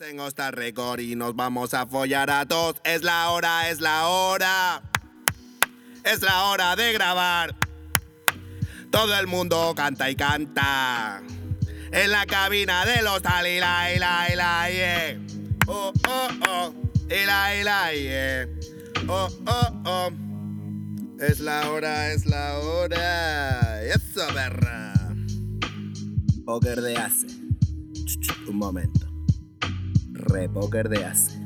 En Costa Record y nos vamos a follar a todos. Es la hora, es la hora. Es la hora de grabar. Todo el mundo canta y canta. En la cabina de los tal y la y la y la yeah. Oh, oh, oh. Yeah. Oh, oh, oh. Es la hora, es la hora. Eso, perra. Poker de ace. Ch, ch, Un momento. Re poker de de